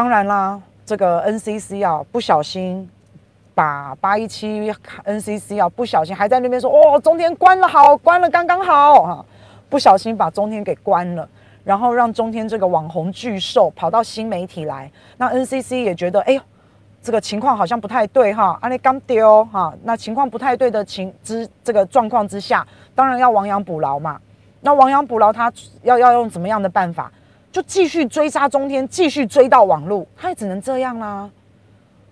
当然啦，这个 NCC 啊，不小心把八一七 NCC 啊，不小心还在那边说哦，中天关了好，关了刚刚好啊，不小心把中天给关了，然后让中天这个网红巨兽跑到新媒体来，那 NCC 也觉得哎呦，这个情况好像不太对哈，阿里刚丢哈，那情况不太对的情之这个状况之下，当然要亡羊补牢嘛。那亡羊补牢，他要要用怎么样的办法？就继续追杀中天，继续追到网路，他也只能这样啦。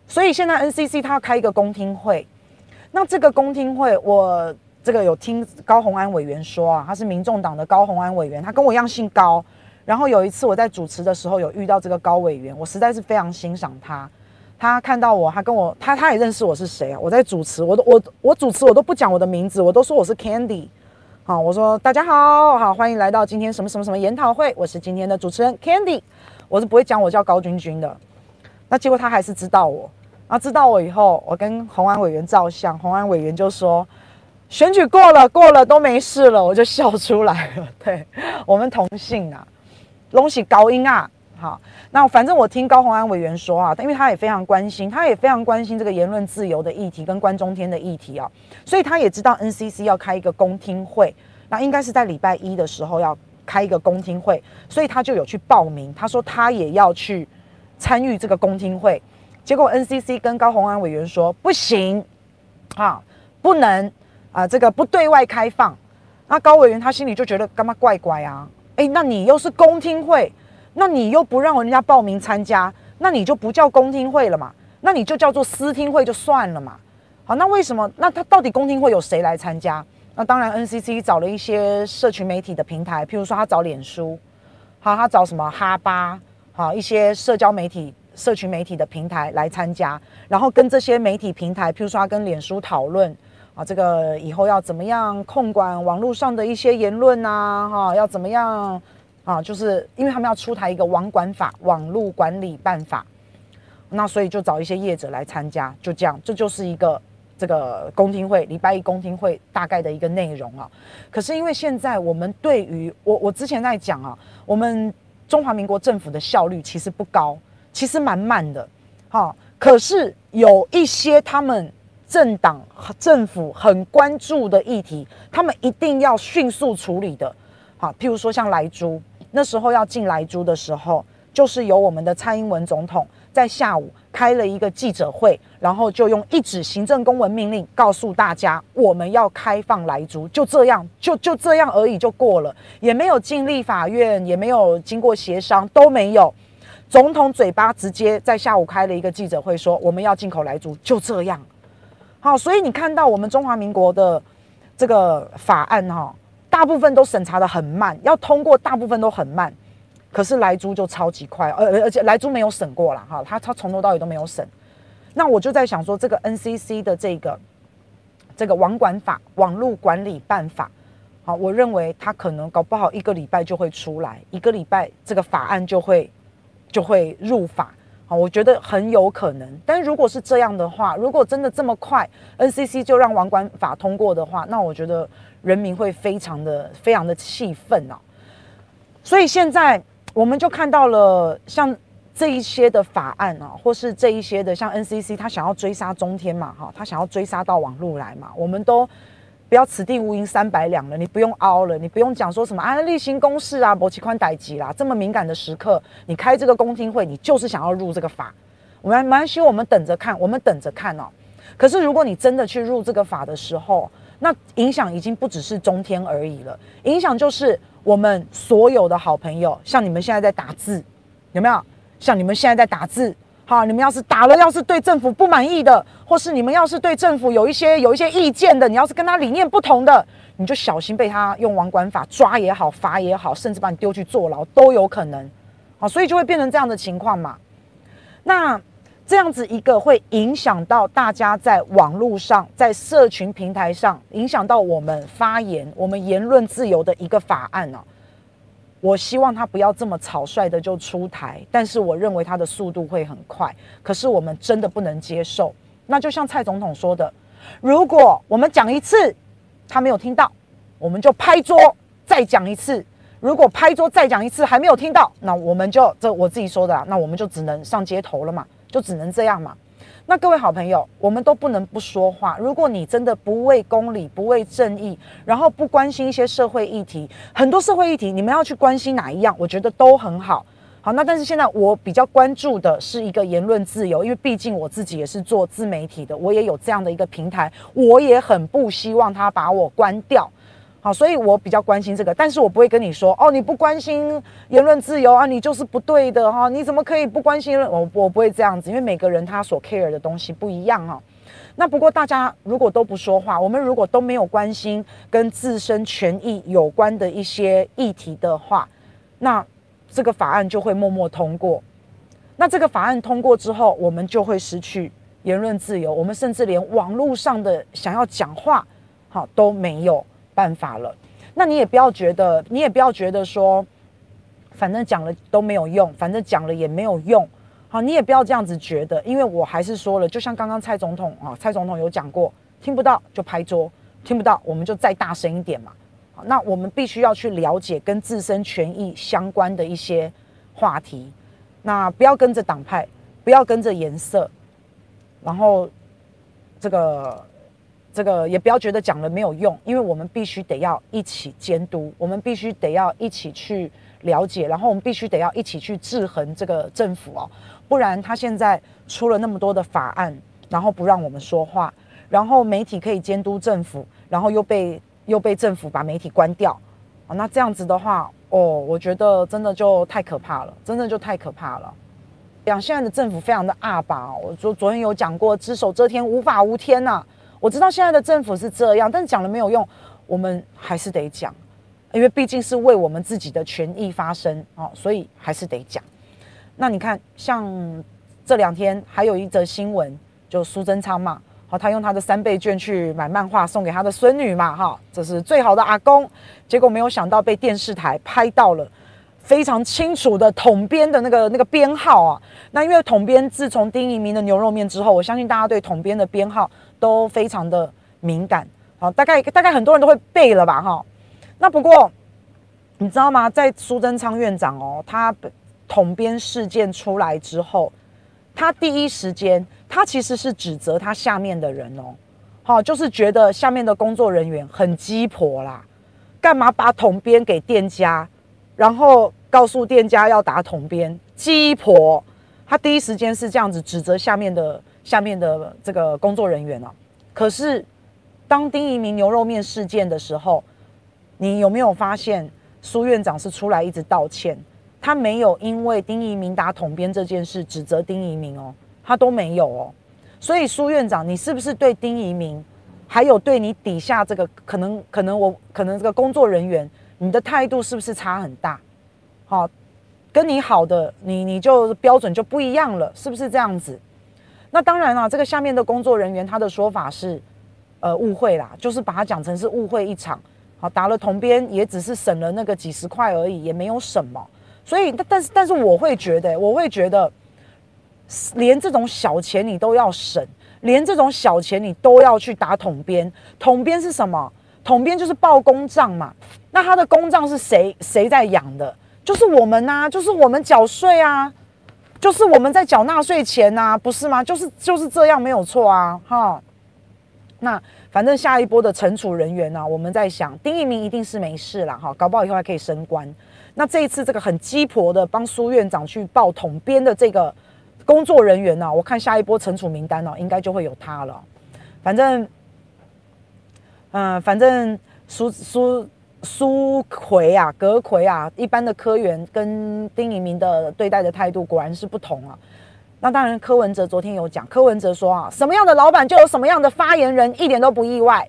所以现在 NCC 他要开一个公听会，那这个公听会，我这个有听高虹安委员说啊，他是民众党的高虹安委员，他跟我一样姓高。然后有一次我在主持的时候有遇到这个高委员，我实在是非常欣赏他。他看到我，他跟我，他他也认识我是谁啊？我在主持，我都我我主持我都不讲我的名字，我都说我是 Candy。好，我说大家好，好，欢迎来到今天什么什么什么研讨会，我是今天的主持人 Candy，我是不会讲我叫高君君的，那结果他还是知道我，然后知道我以后，我跟红安委员照相，红安委员就说选举过了，过了都没事了，我就笑出来了，对，我们同姓啊，隆喜高音啊。好，那反正我听高虹安委员说啊，因为他也非常关心，他也非常关心这个言论自由的议题跟关中天的议题啊，所以他也知道 NCC 要开一个公听会，那应该是在礼拜一的时候要开一个公听会，所以他就有去报名，他说他也要去参与这个公听会，结果 NCC 跟高虹安委员说不行，啊，不能啊，这个不对外开放，那高委员他心里就觉得干嘛怪怪啊，诶，那你又是公听会。那你又不让人家报名参加，那你就不叫公听会了嘛？那你就叫做私听会就算了嘛？好，那为什么？那他到底公听会有谁来参加？那当然，NCC 找了一些社群媒体的平台，譬如说他找脸书，好，他找什么哈巴，好，一些社交媒体、社群媒体的平台来参加，然后跟这些媒体平台，譬如说他跟脸书讨论啊，这个以后要怎么样控管网络上的一些言论啊，哈，要怎么样？啊，就是因为他们要出台一个网管法、网络管理办法，那所以就找一些业者来参加，就这样，这就是一个这个公听会，礼拜一公听会大概的一个内容啊。可是因为现在我们对于我，我之前在讲啊，我们中华民国政府的效率其实不高，其实蛮慢的。哈，可是有一些他们政党和政府很关注的议题，他们一定要迅速处理的。好，譬如说像莱猪。那时候要进莱猪的时候，就是由我们的蔡英文总统在下午开了一个记者会，然后就用一纸行政公文命令告诉大家，我们要开放莱猪，就这样，就就这样而已就过了，也没有进立法院，也没有经过协商，都没有。总统嘴巴直接在下午开了一个记者会，说我们要进口莱猪，就这样。好，所以你看到我们中华民国的这个法案哈。大部分都审查得很慢，要通过大部分都很慢，可是莱猪就超级快，而而且莱猪没有审过啦，哈，他他从头到尾都没有审。那我就在想说，这个 NCC 的这个这个网管法、网络管理办法，好，我认为他可能搞不好一个礼拜就会出来，一个礼拜这个法案就会就会入法，好，我觉得很有可能。但如果是这样的话，如果真的这么快，NCC 就让网管法通过的话，那我觉得。人民会非常的、非常的气愤啊！所以现在我们就看到了像这一些的法案啊，或是这一些的像 NCC，他想要追杀中天嘛，哈，他想要追杀到网路来嘛，我们都不要此地无银三百两了，你不用凹了，你不用讲说什么啊例行公事啊，博起宽逮急啦，这么敏感的时刻，你开这个公听会，你就是想要入这个法，我们蛮希望我们等着看，我们等着看哦。可是如果你真的去入这个法的时候，那影响已经不只是中天而已了，影响就是我们所有的好朋友，像你们现在在打字，有没有？像你们现在在打字，好，你们要是打了，要是对政府不满意的，或是你们要是对政府有一些有一些意见的，你要是跟他理念不同的，你就小心被他用网管法抓也好，罚也好，甚至把你丢去坐牢都有可能，好，所以就会变成这样的情况嘛。那。这样子一个会影响到大家在网络上、在社群平台上，影响到我们发言、我们言论自由的一个法案呢、我希望他不要这么草率的就出台，但是我认为他的速度会很快。可是我们真的不能接受。那就像蔡总统说的，如果我们讲一次他没有听到，我们就拍桌再讲一次，如果拍桌再讲一次还没有听到，那我们就这我自己说的啦，那我们就只能上街头了嘛，就只能这样嘛。那各位好朋友，我们都不能不说话。如果你真的不为公理、不为正义，然后不关心一些社会议题，很多社会议题你们要去关心哪一样，我觉得都很好。好，那但是现在我比较关注的是一个言论自由，因为毕竟我自己也是做自媒体的，我也有这样的一个平台，我也很不希望他把我关掉。好，所以我比较关心这个，但是我不会跟你说哦，你不关心言论自由啊，你就是不对的哈，你怎么可以不关心？我我不会这样子，因为每个人他所 care 的东西不一样哈。那不过大家如果都不说话，我们如果都没有关心跟自身权益有关的一些议题的话，那这个法案就会默默通过。那这个法案通过之后，我们就会失去言论自由，我们甚至连网络上的想要讲话，好都没有。办法了，那你也不要觉得，你也不要觉得说，反正讲了都没有用，反正讲了也没有用，好，你也不要这样子觉得，因为我还是说了，就像刚刚蔡总统啊，蔡总统有讲过，听不到就拍桌，听不到我们就再大声一点嘛，好，那我们必须要去了解跟自身权益相关的一些话题，那不要跟着党派，不要跟着颜色，然后这个。这个也不要觉得讲了没有用，因为我们必须得要一起监督，我们必须得要一起去了解，然后我们必须得要一起去制衡这个政府哦，不然他现在出了那么多的法案，然后不让我们说话，然后媒体可以监督政府，然后又被又被政府把媒体关掉啊，那这样子的话，哦，我觉得真的就太可怕了，真的就太可怕了。讲现在的政府非常的阿爸，我昨昨天有讲过，只手遮天，无法无天呐、我知道现在的政府是这样，但讲了没有用，我们还是得讲，因为毕竟是为我们自己的权益发声哦，所以还是得讲。那你看，像这两天还有一则新闻，就苏贞昌嘛，好，他用他的三倍券去买漫画送给他的孙女嘛，哈，这是最好的阿公，结果没有想到被电视台拍到了。非常清楚的统编的那个那个编号啊，那因为统编自从丁一鸣的牛肉面之后，我相信大家对统编的编号都非常的敏感，好，大概大概很多人都会背了吧，哈。那不过你知道吗？在苏贞昌院长哦，他统编事件出来之后，他第一时间他其实是指责他下面的人哦，好，就是觉得下面的工作人员很鸡婆啦，干嘛把统编给店家，然后。告诉店家要打统编，鸡婆，他第一时间是这样子指责下面的下面的这个工作人员啊。可是当丁怡铭牛肉面事件的时候，你有没有发现苏院长是出来一直道歉？他没有因为丁怡铭打统编这件事指责丁怡铭哦，他都没有哦。所以苏院长，你是不是对丁怡铭，还有对你底下这个可能可能我可能这个工作人员，你的态度是不是差很大？好，跟你好的你你就标准就不一样了，是不是这样子？那当然了，这个下面的工作人员他的说法是，呃，误会啦，就是把它讲成是误会一场。好，打了统编也只是省了那个几十块而已，也没有什么。所以，但是但是我会觉得，我会觉得，连这种小钱你都要省，连这种小钱你都要去打统编。统编是什么？统编就是报公账嘛。那他的公账是谁谁在养的？就是我们呐、就是我们缴税啊，就是我们在缴纳税钱呐、啊，不是吗？就是就是这样，没有错啊，哈。那反正下一波的惩处人员呢、我们在想，丁一鸣一定是没事了，哈，搞不好以后还可以升官。那这一次这个很鸡婆的帮苏院长去报统编的这个工作人员呢、我看下一波惩处名单呢、应该就会有他了。反正，嗯、反正苏苏。苏奎啊，葛奎啊，一般的科员跟丁怡铭的对待的态度果然是不同啊。那当然，柯文哲昨天有讲，柯文哲说啊，什么样的老板就有什么样的发言人，一点都不意外。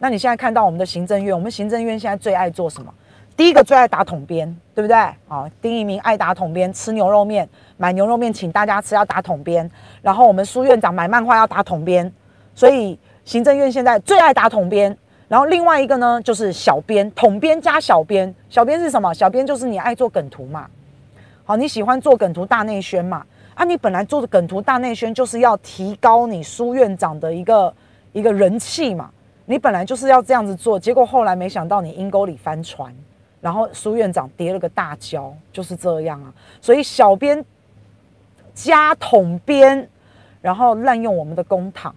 那你现在看到我们的行政院，我们行政院现在最爱做什么？第一个最爱打统编，对不对？啊，丁怡铭爱打统编，吃牛肉面，买牛肉面请大家吃要打统编。然后我们苏院长买漫画要打统编，所以行政院现在最爱打统编。然后另外一个呢，就是小编，统编加小编。小编是什么？小编就是你爱做梗图嘛。好，你喜欢做梗图大内宣嘛？啊，你本来做的梗图大内宣就是要提高你苏院长的一个一个人气嘛。你本来就是要这样子做，结果后来没想到你阴沟里翻船，然后苏院长跌了个大跤，就是这样啊。所以小编加统编，然后滥用我们的公堂，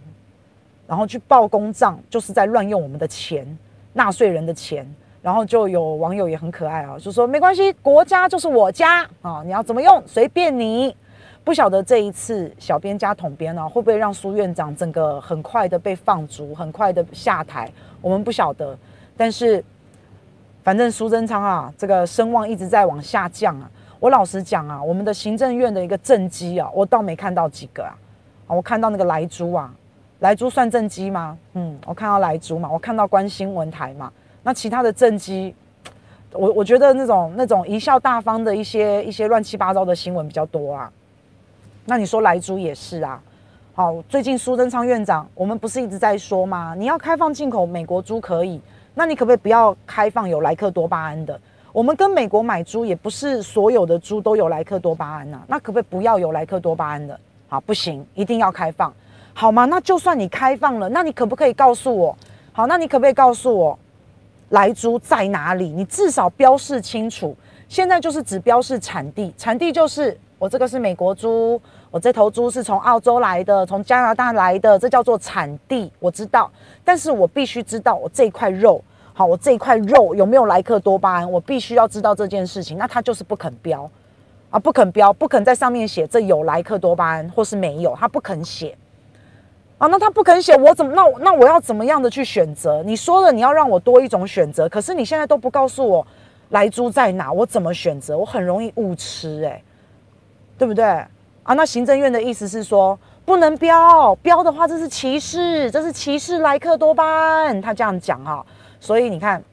然后去报公账，就是在乱用我们的钱，纳税人的钱。然后就有网友也很可爱啊，就说没关系，国家就是我家啊，你要怎么用随便你。不晓得这一次小编加统编呢，会不会让苏院长整个很快的被放逐，很快的下台？我们不晓得。但是反正苏贞昌啊，这个声望一直在往下降啊。我老实讲啊，我们的行政院的一个政绩啊，我倒没看到几个啊。啊，我看到那个莱猪啊，莱猪算政绩吗？嗯，我看到莱猪嘛，我看到关新闻台嘛。那其他的政绩，我我觉得那种那种贻笑大方的一些一些乱七八糟的新闻比较多啊。那你说莱猪也是啊。好，最近苏贞昌院长，我们不是一直在说吗？你要开放进口美国猪可以，那你可不可以不要开放有莱克多巴胺的？我们跟美国买猪也不是所有的猪都有莱克多巴胺呐。那可不可以不要有莱克多巴胺的？好，不行，一定要开放，好吗？那就算你开放了，那你可不可以告诉我？好，那你可不可以告诉我？莱猪在哪里？你至少标示清楚。现在就是只标示产地，产地就是我这个是美国猪，我这头猪是从澳洲来的，从加拿大来的，这叫做产地，我知道。但是我必须知道我这块肉，好，我这块肉有没有莱克多巴胺，我必须要知道这件事情。那他就是不肯标啊，不肯标，不肯在上面写这有莱克多巴胺或是没有，他不肯写。啊，那他不肯写，我怎么那那我要怎么样的去选择？你说了你要让我多一种选择，可是你现在都不告诉我莱猪在哪，我怎么选择？我很容易误吃，欸，哎，对不对？啊，那行政院的意思是说不能标，标的话这是歧视，这是歧视莱克多巴胺，他这样讲哈。所以你看，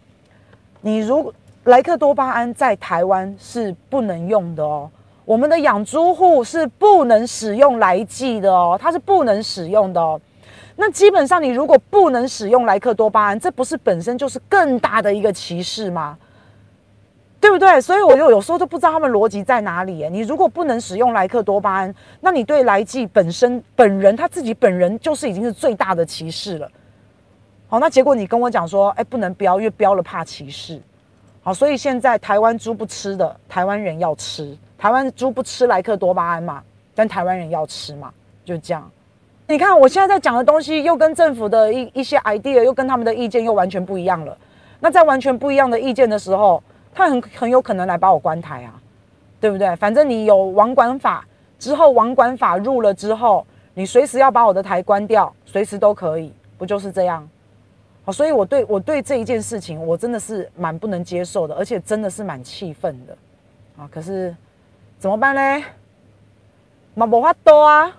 你如莱克多巴胺在台湾是不能用的哦。我们的养猪户是不能使用莱剂的哦，它是不能使用的哦。那基本上，你如果不能使用莱克多巴胺，这不是本身就是更大的一个歧视吗？对不对？所以我就有时候都不知道他们逻辑在哪里。你如果不能使用莱克多巴胺，那你对莱剂本身本人他自己本人就是已经是最大的歧视了。好，那结果你跟我讲说，哎，不能标，因为标了怕歧视。好，所以现在台湾猪不吃的，台湾人要吃。台湾猪不吃莱克多巴胺嘛，但台湾人要吃嘛，就这样。你看我现在在讲的东西，又跟政府的一一些 idea，又跟他们的意见又完全不一样了。那在完全不一样的意见的时候，他很很有可能来把我关台啊，对不对？反正你有网管法之后，网管法入了之后，你随时要把我的台关掉，随时都可以，不就是这样？好，所以我对我对这一件事情，我真的是蛮不能接受的，而且真的是蛮气愤的啊。可是。怎么办呢？嘛无法度啊！